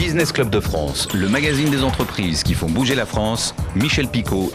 Business Club de France, le magazine des entreprises qui font bouger la France, Michel Picot.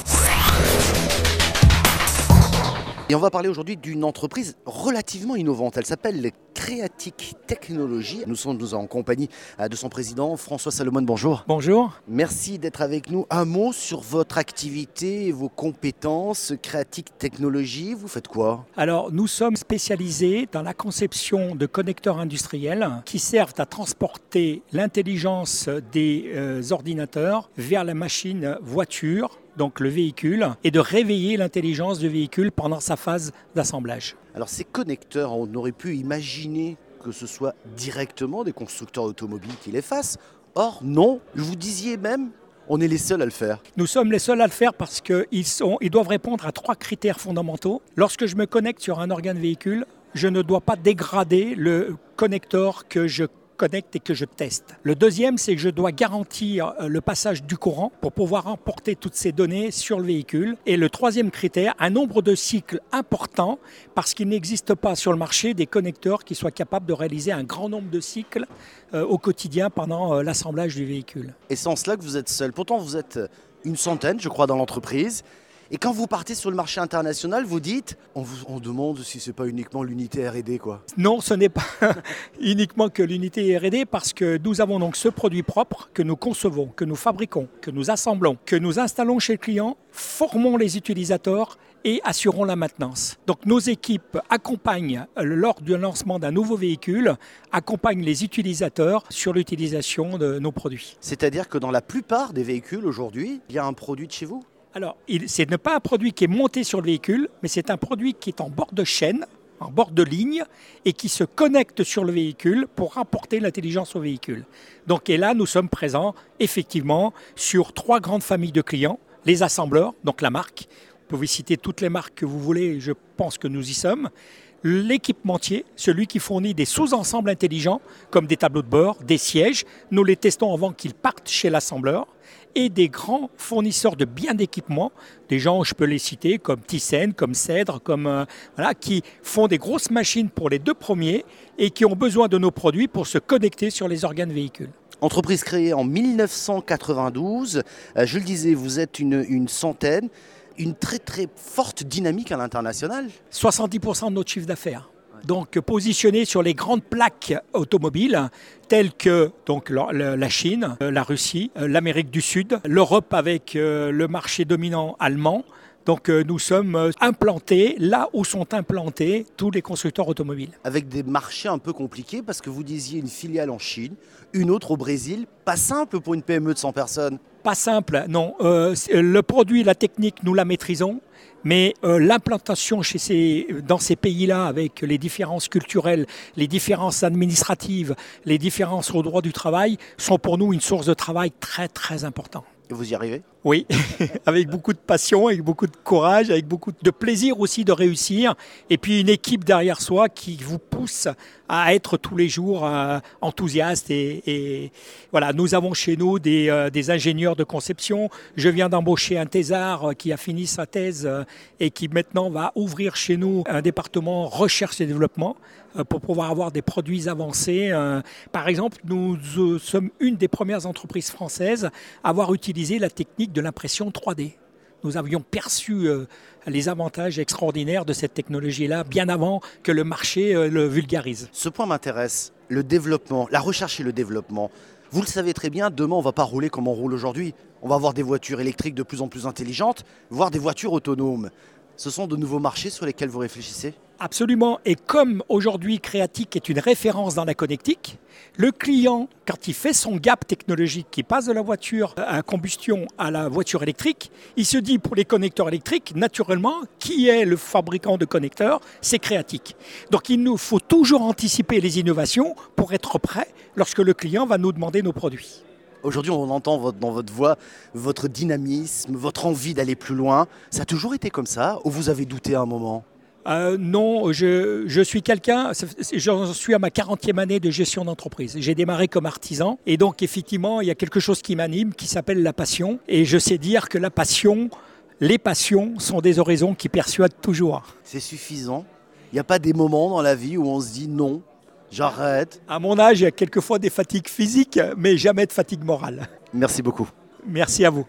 Et on va parler aujourd'hui d'une entreprise relativement innovante. Elle s'appelle Creatic Technologies. Nous sommes en compagnie euh, de son président François Salomon. Bonjour. Bonjour. Merci d'être avec nous. Un mot sur votre activité et vos compétences. Creatic Technologies, vous faites quoi? Alors, nous sommes spécialisés dans la conception de connecteurs industriels qui servent à transporter l'intelligence des euh, ordinateurs vers la machine voiture donc le véhicule, et de réveiller l'intelligence du véhicule pendant sa phase d'assemblage. Alors ces connecteurs, on aurait pu imaginer que ce soit directement des constructeurs automobiles qui les fassent. Or non, vous disiez même on est les seuls à le faire. Nous sommes les seuls à le faire parce qu'ils ils doivent répondre à trois critères fondamentaux. Lorsque je me connecte sur un organe véhicule, je ne dois pas dégrader le connecteur que je connecte et que je teste. Le deuxième, c'est que je dois garantir euh, le passage du courant pour pouvoir emporter toutes ces données sur le véhicule. Et le troisième critère, un nombre de cycles important parce qu'il n'existe pas sur le marché des connecteurs qui soient capables de réaliser un grand nombre de cycles euh, au quotidien pendant euh, l'assemblage du véhicule. Et en cela que vous êtes seul. Pourtant, vous êtes une centaine, je crois, dans l'entreprise. Et quand vous partez sur le marché international, vous dites, on vous demande si c'est pas uniquement l'unité R&D quoi. Non, ce n'est pas uniquement que l'unité R&D parce que nous avons donc ce produit propre que nous concevons, que nous fabriquons, que nous assemblons, que nous installons chez le client, formons les utilisateurs et assurons la maintenance. Donc nos équipes accompagnent lors du lancement d'un nouveau véhicule, accompagnent les utilisateurs sur l'utilisation de nos produits. C'est-à-dire que dans la plupart des véhicules aujourd'hui, il y a un produit de chez vous? Alors, ce n'est pas un produit qui est monté sur le véhicule, mais c'est un produit qui est en bord de chaîne, en bord de ligne, et qui se connecte sur le véhicule pour rapporter l'intelligence au véhicule. Donc, et là, nous sommes présents effectivement sur trois grandes familles de clients les assembleurs, donc la marque. Vous pouvez citer toutes les marques que vous voulez, je pense que nous y sommes l'équipementier, celui qui fournit des sous-ensembles intelligents comme des tableaux de bord, des sièges. Nous les testons avant qu'ils partent chez l'assembleur et des grands fournisseurs de biens d'équipement, des gens, je peux les citer, comme Thyssen, comme Cèdre, comme, euh, voilà, qui font des grosses machines pour les deux premiers et qui ont besoin de nos produits pour se connecter sur les organes véhicules. Entreprise créée en 1992, euh, je le disais, vous êtes une, une centaine, une très très forte dynamique à l'international. 70% de notre chiffre d'affaires donc positionné sur les grandes plaques automobiles telles que la Chine, euh, la Russie, euh, l'Amérique du Sud, l'Europe avec euh, le marché dominant allemand. Donc nous sommes implantés là où sont implantés tous les constructeurs automobiles. Avec des marchés un peu compliqués parce que vous disiez une filiale en Chine, une autre au Brésil, pas simple pour une PME de 100 personnes. Pas simple, non. le produit, la technique, nous la maîtrisons. Mais euh, l'implantation dans ces pays-là, avec les différences culturelles, les différences administratives, les différences au droit du travail, sont pour nous une source de travail très très importante. Vous y arrivez? Oui, avec beaucoup de passion, avec beaucoup de courage, avec beaucoup de plaisir aussi de réussir. Et puis une équipe derrière soi qui vous pousse à être tous les jours euh, enthousiaste. Et, voilà, nous avons chez nous euh, des, ingénieurs de conception. Je viens d'embaucher un thésard qui a fini sa thèse euh, et qui maintenant va ouvrir chez nous un département recherche et développement pour pouvoir avoir des produits avancés. Par exemple, nous sommes une des premières entreprises françaises à avoir utilisé la technique de l'impression 3D. Nous avions perçu euh, les avantages extraordinaires de cette technologie-là bien avant que le marché euh, le vulgarise. Ce point m'intéresse, le développement, la recherche et le développement. Vous le savez très bien, demain on ne va pas rouler comme on roule aujourd'hui. On va avoir des voitures électriques de plus en plus intelligentes, voire des voitures autonomes. Ce sont de nouveaux marchés sur lesquels vous réfléchissez? Absolument. Et comme aujourd'hui Créatique est une référence dans la connectique, le client, quand il fait son gap technologique, qui passe de la voiture à combustion à la voiture électrique, il se dit pour les connecteurs électriques, naturellement, qui est le fabricant de connecteurs? C'est Créatique. Donc il nous faut toujours anticiper les innovations pour être prêt lorsque le client va nous demander nos produits. Aujourd'hui, on entend dans votre voix votre dynamisme, votre envie d'aller plus loin. Ça a toujours été comme ça ou vous avez douté à un moment? Euh, non, je, suis quelqu'un, j'en suis à ma 40e année de gestion d'entreprise. J'ai démarré comme artisan et donc effectivement, il y a quelque chose qui m'anime qui s'appelle la passion. Et je sais dire que la passion, les passions sont des horizons qui persuadent toujours. C'est suffisant. Il n'y a pas des moments dans la vie où on se dit non, J'arrête. À mon âge, il y a quelquefois des fatigues physiques, mais jamais de fatigue morale. Merci beaucoup. Merci à vous.